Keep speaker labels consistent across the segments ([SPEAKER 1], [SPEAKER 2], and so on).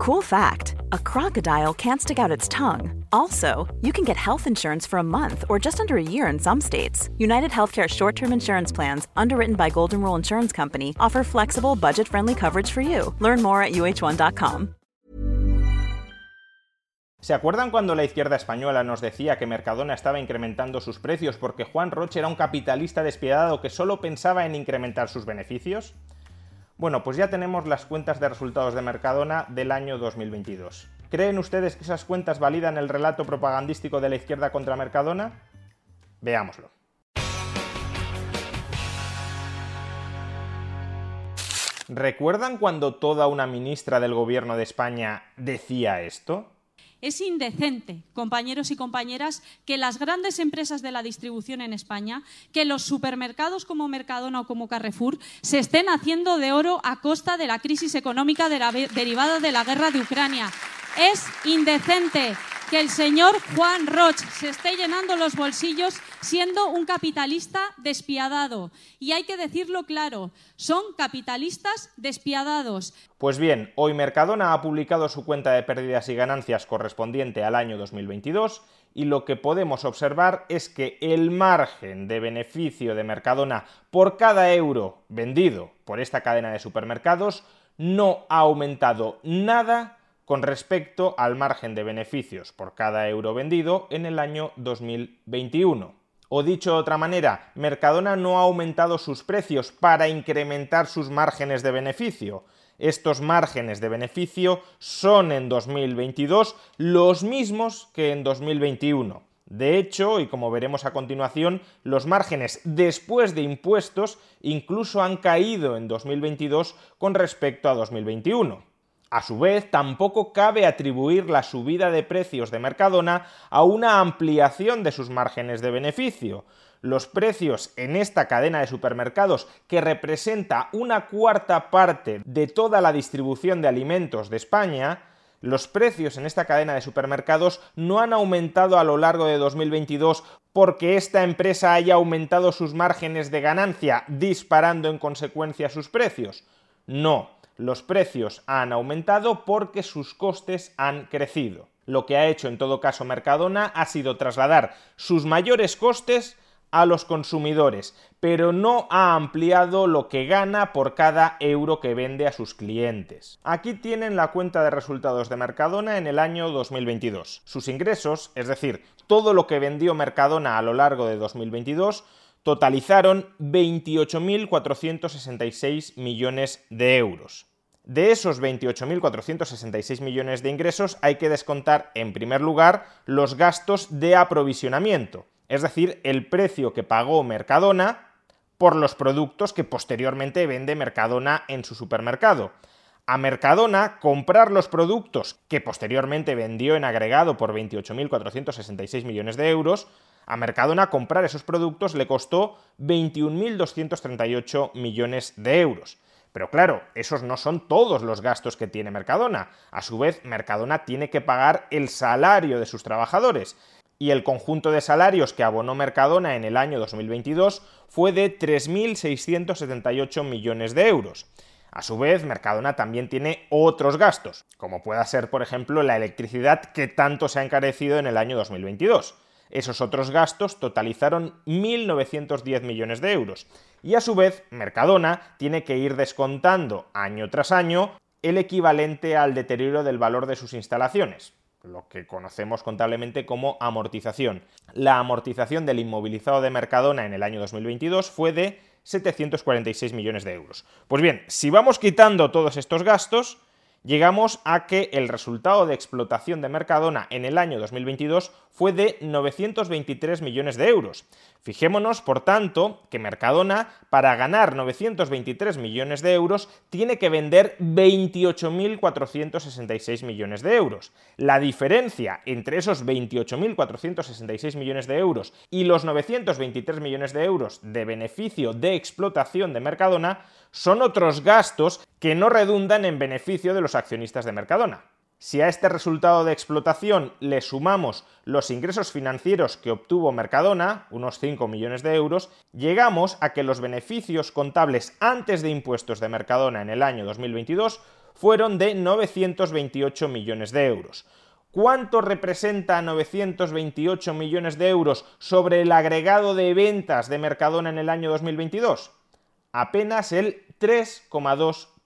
[SPEAKER 1] Cool fact a crocodile can't stick out its tongue. Also, you can get health insurance for a month or just under a year in some states. United Healthcare short term insurance plans, underwritten by Golden Rule Insurance Company, offer flexible, budget friendly coverage for you. Learn more at uh1.com.
[SPEAKER 2] ¿Se acuerdan cuando la izquierda española nos decía que Mercadona estaba incrementando sus precios porque Juan Roche era un capitalista despiadado que solo pensaba en incrementar sus beneficios? Bueno, pues ya tenemos las cuentas de resultados de Mercadona del año 2022. ¿Creen ustedes que esas cuentas validan el relato propagandístico de la izquierda contra Mercadona? Veámoslo. ¿Recuerdan cuando toda una ministra del gobierno de España decía esto?
[SPEAKER 3] Es indecente, compañeros y compañeras, que las grandes empresas de la distribución en España, que los supermercados como Mercadona o como Carrefour, se estén haciendo de oro a costa de la crisis económica derivada de la guerra de Ucrania. Es indecente que el señor Juan Roch se esté llenando los bolsillos siendo un capitalista despiadado. Y hay que decirlo claro, son capitalistas despiadados.
[SPEAKER 2] Pues bien, hoy Mercadona ha publicado su cuenta de pérdidas y ganancias correspondiente al año 2022 y lo que podemos observar es que el margen de beneficio de Mercadona por cada euro vendido por esta cadena de supermercados no ha aumentado nada con respecto al margen de beneficios por cada euro vendido en el año 2021. O dicho de otra manera, Mercadona no ha aumentado sus precios para incrementar sus márgenes de beneficio. Estos márgenes de beneficio son en 2022 los mismos que en 2021. De hecho, y como veremos a continuación, los márgenes después de impuestos incluso han caído en 2022 con respecto a 2021. A su vez, tampoco cabe atribuir la subida de precios de Mercadona a una ampliación de sus márgenes de beneficio. Los precios en esta cadena de supermercados, que representa una cuarta parte de toda la distribución de alimentos de España, los precios en esta cadena de supermercados no han aumentado a lo largo de 2022 porque esta empresa haya aumentado sus márgenes de ganancia, disparando en consecuencia sus precios. No los precios han aumentado porque sus costes han crecido. Lo que ha hecho en todo caso Mercadona ha sido trasladar sus mayores costes a los consumidores, pero no ha ampliado lo que gana por cada euro que vende a sus clientes. Aquí tienen la cuenta de resultados de Mercadona en el año 2022. Sus ingresos, es decir, todo lo que vendió Mercadona a lo largo de 2022, totalizaron 28.466 millones de euros. De esos 28.466 millones de ingresos hay que descontar, en primer lugar, los gastos de aprovisionamiento, es decir, el precio que pagó Mercadona por los productos que posteriormente vende Mercadona en su supermercado. A Mercadona comprar los productos que posteriormente vendió en agregado por 28.466 millones de euros, a Mercadona comprar esos productos le costó 21.238 millones de euros. Pero claro, esos no son todos los gastos que tiene Mercadona. A su vez, Mercadona tiene que pagar el salario de sus trabajadores. Y el conjunto de salarios que abonó Mercadona en el año 2022 fue de 3.678 millones de euros. A su vez, Mercadona también tiene otros gastos, como pueda ser, por ejemplo, la electricidad que tanto se ha encarecido en el año 2022. Esos otros gastos totalizaron 1.910 millones de euros. Y a su vez, Mercadona tiene que ir descontando año tras año el equivalente al deterioro del valor de sus instalaciones, lo que conocemos contablemente como amortización. La amortización del inmovilizado de Mercadona en el año 2022 fue de 746 millones de euros. Pues bien, si vamos quitando todos estos gastos, llegamos a que el resultado de explotación de Mercadona en el año 2022 fue de 923 millones de euros. Fijémonos, por tanto, que Mercadona, para ganar 923 millones de euros, tiene que vender 28.466 millones de euros. La diferencia entre esos 28.466 millones de euros y los 923 millones de euros de beneficio de explotación de Mercadona son otros gastos que no redundan en beneficio de los accionistas de Mercadona. Si a este resultado de explotación le sumamos los ingresos financieros que obtuvo Mercadona, unos 5 millones de euros, llegamos a que los beneficios contables antes de impuestos de Mercadona en el año 2022 fueron de 928 millones de euros. ¿Cuánto representa 928 millones de euros sobre el agregado de ventas de Mercadona en el año 2022? Apenas el 3,2%.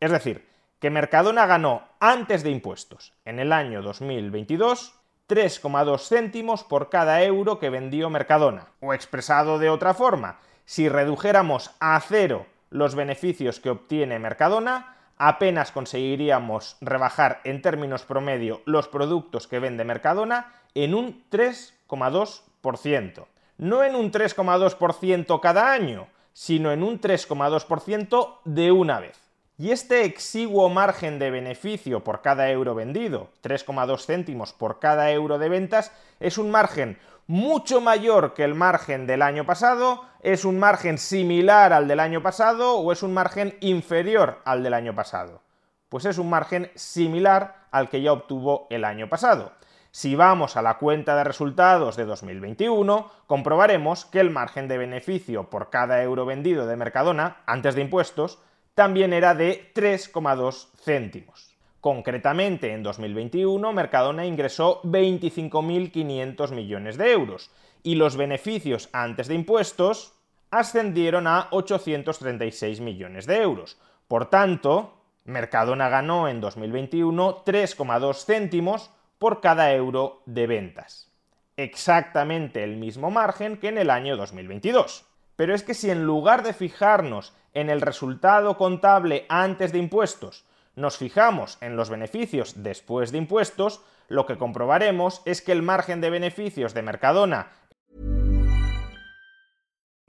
[SPEAKER 2] Es decir, que Mercadona ganó antes de impuestos en el año 2022 3,2 céntimos por cada euro que vendió Mercadona. O expresado de otra forma, si redujéramos a cero los beneficios que obtiene Mercadona, apenas conseguiríamos rebajar en términos promedio los productos que vende Mercadona en un 3,2%. No en un 3,2% cada año, sino en un 3,2% de una vez. Y este exiguo margen de beneficio por cada euro vendido, 3,2 céntimos por cada euro de ventas, es un margen mucho mayor que el margen del año pasado, es un margen similar al del año pasado o es un margen inferior al del año pasado. Pues es un margen similar al que ya obtuvo el año pasado. Si vamos a la cuenta de resultados de 2021, comprobaremos que el margen de beneficio por cada euro vendido de Mercadona, antes de impuestos, también era de 3,2 céntimos. Concretamente, en 2021, Mercadona ingresó 25.500 millones de euros y los beneficios antes de impuestos ascendieron a 836 millones de euros. Por tanto, Mercadona ganó en 2021 3,2 céntimos por cada euro de ventas. Exactamente el mismo margen que en el año 2022. Pero es que si en lugar de fijarnos en el resultado contable antes de impuestos, nos fijamos en los beneficios después de impuestos, lo que comprobaremos es que el margen de beneficios de Mercadona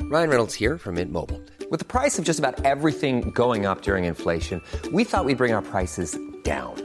[SPEAKER 4] Ryan Reynolds here from Mint Mobile. With the price of just about everything going up during inflation, we thought we'd bring our prices down.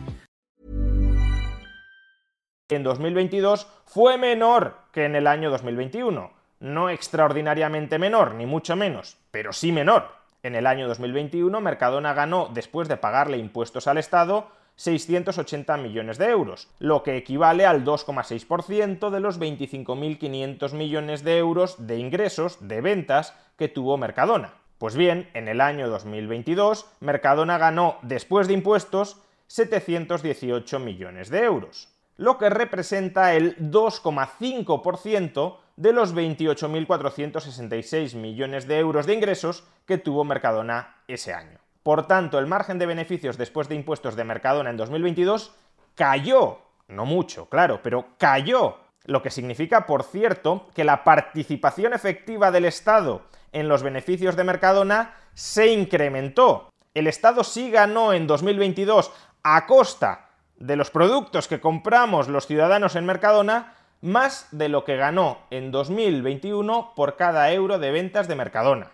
[SPEAKER 2] en 2022 fue menor que en el año 2021. No extraordinariamente menor, ni mucho menos, pero sí menor. En el año 2021 Mercadona ganó, después de pagarle impuestos al Estado, 680 millones de euros, lo que equivale al 2,6% de los 25.500 millones de euros de ingresos de ventas que tuvo Mercadona. Pues bien, en el año 2022 Mercadona ganó, después de impuestos, 718 millones de euros lo que representa el 2,5% de los 28.466 millones de euros de ingresos que tuvo Mercadona ese año. Por tanto, el margen de beneficios después de impuestos de Mercadona en 2022 cayó, no mucho, claro, pero cayó, lo que significa, por cierto, que la participación efectiva del Estado en los beneficios de Mercadona se incrementó. El Estado sí ganó en 2022 a costa de los productos que compramos los ciudadanos en Mercadona más de lo que ganó en 2021 por cada euro de ventas de Mercadona.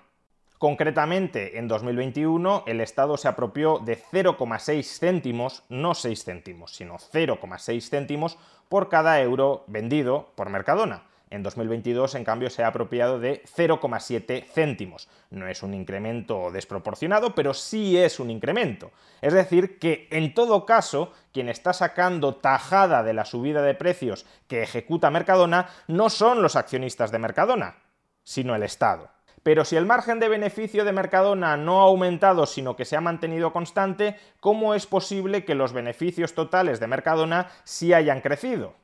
[SPEAKER 2] Concretamente, en 2021 el Estado se apropió de 0,6 céntimos, no 6 céntimos, sino 0,6 céntimos por cada euro vendido por Mercadona. En 2022, en cambio, se ha apropiado de 0,7 céntimos. No es un incremento desproporcionado, pero sí es un incremento. Es decir, que en todo caso, quien está sacando tajada de la subida de precios que ejecuta Mercadona no son los accionistas de Mercadona, sino el Estado. Pero si el margen de beneficio de Mercadona no ha aumentado, sino que se ha mantenido constante, ¿cómo es posible que los beneficios totales de Mercadona sí hayan crecido?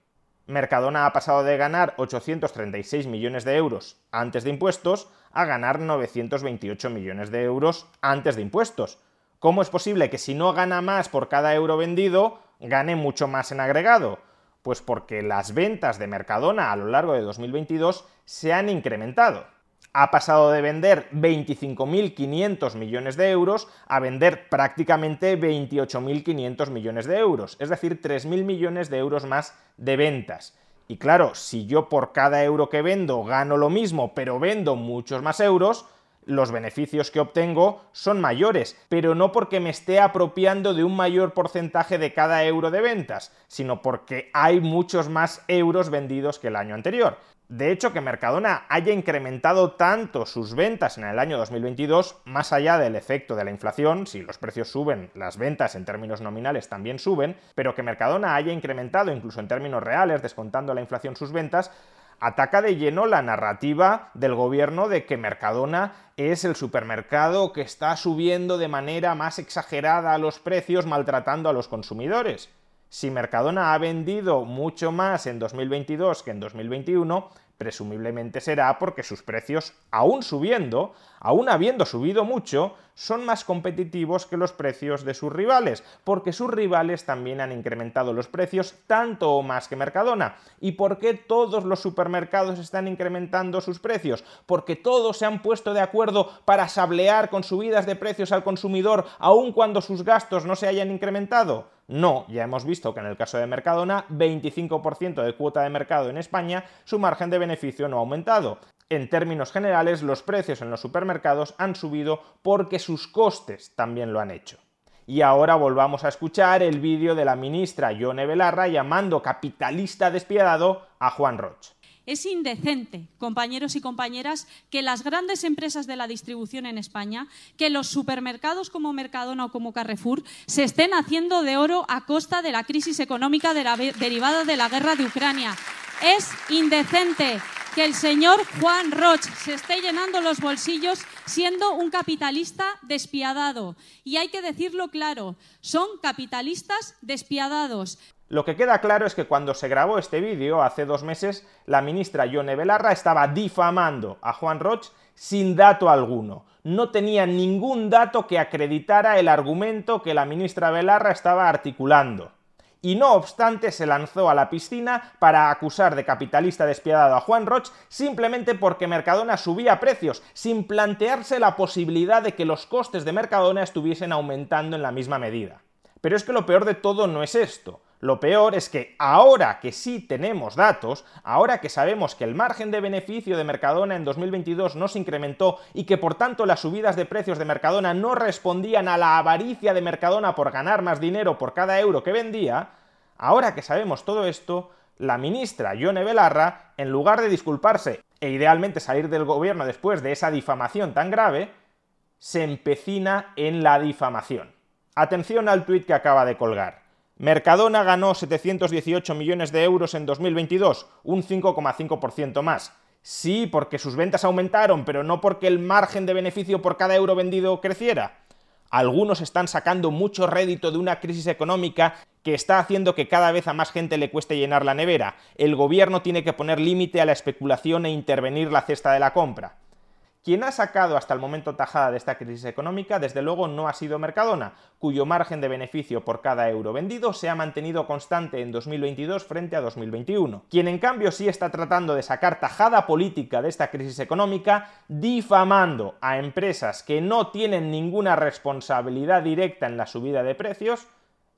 [SPEAKER 2] Mercadona ha pasado de ganar 836 millones de euros antes de impuestos a ganar 928 millones de euros antes de impuestos. ¿Cómo es posible que si no gana más por cada euro vendido, gane mucho más en agregado? Pues porque las ventas de Mercadona a lo largo de 2022 se han incrementado ha pasado de vender 25.500 millones de euros a vender prácticamente 28.500 millones de euros, es decir, 3.000 millones de euros más de ventas. Y claro, si yo por cada euro que vendo gano lo mismo, pero vendo muchos más euros, los beneficios que obtengo son mayores, pero no porque me esté apropiando de un mayor porcentaje de cada euro de ventas, sino porque hay muchos más euros vendidos que el año anterior. De hecho, que Mercadona haya incrementado tanto sus ventas en el año 2022, más allá del efecto de la inflación, si los precios suben, las ventas en términos nominales también suben, pero que Mercadona haya incrementado incluso en términos reales, descontando la inflación sus ventas, ataca de lleno la narrativa del gobierno de que Mercadona es el supermercado que está subiendo de manera más exagerada los precios maltratando a los consumidores. Si Mercadona ha vendido mucho más en 2022 que en 2021, presumiblemente será porque sus precios, aún subiendo, aún habiendo subido mucho, son más competitivos que los precios de sus rivales, porque sus rivales también han incrementado los precios tanto o más que Mercadona. ¿Y por qué todos los supermercados están incrementando sus precios? Porque todos se han puesto de acuerdo para sablear con subidas de precios al consumidor, aun cuando sus gastos no se hayan incrementado. No, ya hemos visto que en el caso de Mercadona, 25% de cuota de mercado en España, su margen de beneficio no ha aumentado. En términos generales, los precios en los supermercados han subido porque sus costes también lo han hecho. Y ahora volvamos a escuchar el vídeo de la ministra Yone Belarra llamando capitalista despiadado a Juan Roch.
[SPEAKER 3] Es indecente, compañeros y compañeras, que las grandes empresas de la distribución en España, que los supermercados como Mercadona o como Carrefour, se estén haciendo de oro a costa de la crisis económica derivada de la guerra de Ucrania. Es indecente que el señor Juan Roch se esté llenando los bolsillos siendo un capitalista despiadado. Y hay que decirlo claro, son capitalistas despiadados.
[SPEAKER 2] Lo que queda claro es que cuando se grabó este vídeo, hace dos meses, la ministra Yone Belarra estaba difamando a Juan Roch sin dato alguno. No tenía ningún dato que acreditara el argumento que la ministra Belarra estaba articulando. Y no obstante se lanzó a la piscina para acusar de capitalista despiadado a Juan Roch simplemente porque Mercadona subía precios, sin plantearse la posibilidad de que los costes de Mercadona estuviesen aumentando en la misma medida. Pero es que lo peor de todo no es esto. Lo peor es que ahora que sí tenemos datos, ahora que sabemos que el margen de beneficio de Mercadona en 2022 no se incrementó y que por tanto las subidas de precios de Mercadona no respondían a la avaricia de Mercadona por ganar más dinero por cada euro que vendía, ahora que sabemos todo esto, la ministra Yone Belarra, en lugar de disculparse e idealmente salir del gobierno después de esa difamación tan grave, se empecina en la difamación. Atención al tuit que acaba de colgar. Mercadona ganó 718 millones de euros en 2022, un 5,5% más. Sí, porque sus ventas aumentaron, pero no porque el margen de beneficio por cada euro vendido creciera. Algunos están sacando mucho rédito de una crisis económica que está haciendo que cada vez a más gente le cueste llenar la nevera. El gobierno tiene que poner límite a la especulación e intervenir la cesta de la compra. Quien ha sacado hasta el momento tajada de esta crisis económica, desde luego, no ha sido Mercadona, cuyo margen de beneficio por cada euro vendido se ha mantenido constante en 2022 frente a 2021. Quien en cambio sí está tratando de sacar tajada política de esta crisis económica, difamando a empresas que no tienen ninguna responsabilidad directa en la subida de precios,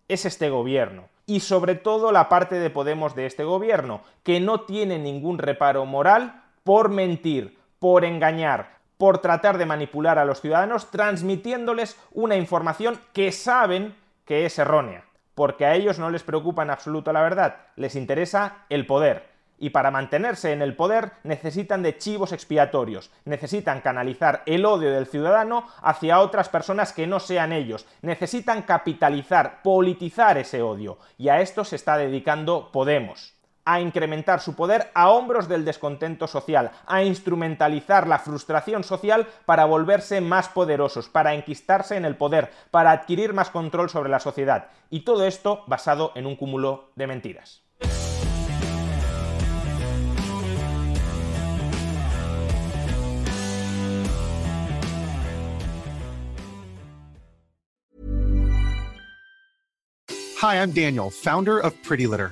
[SPEAKER 2] es este gobierno. Y sobre todo la parte de Podemos de este gobierno, que no tiene ningún reparo moral por mentir, por engañar, por tratar de manipular a los ciudadanos transmitiéndoles una información que saben que es errónea, porque a ellos no les preocupa en absoluto la verdad, les interesa el poder. y para mantenerse en el poder necesitan de chivos expiatorios, necesitan canalizar el odio del ciudadano hacia otras personas que no sean ellos, necesitan capitalizar, politizar ese odio, y a esto se está dedicando Podemos a incrementar su poder a hombros del descontento social, a instrumentalizar la frustración social para volverse más poderosos, para enquistarse en el poder, para adquirir más control sobre la sociedad. Y todo esto basado en un cúmulo de mentiras.
[SPEAKER 5] Hi, I'm Daniel, founder of Pretty Litter.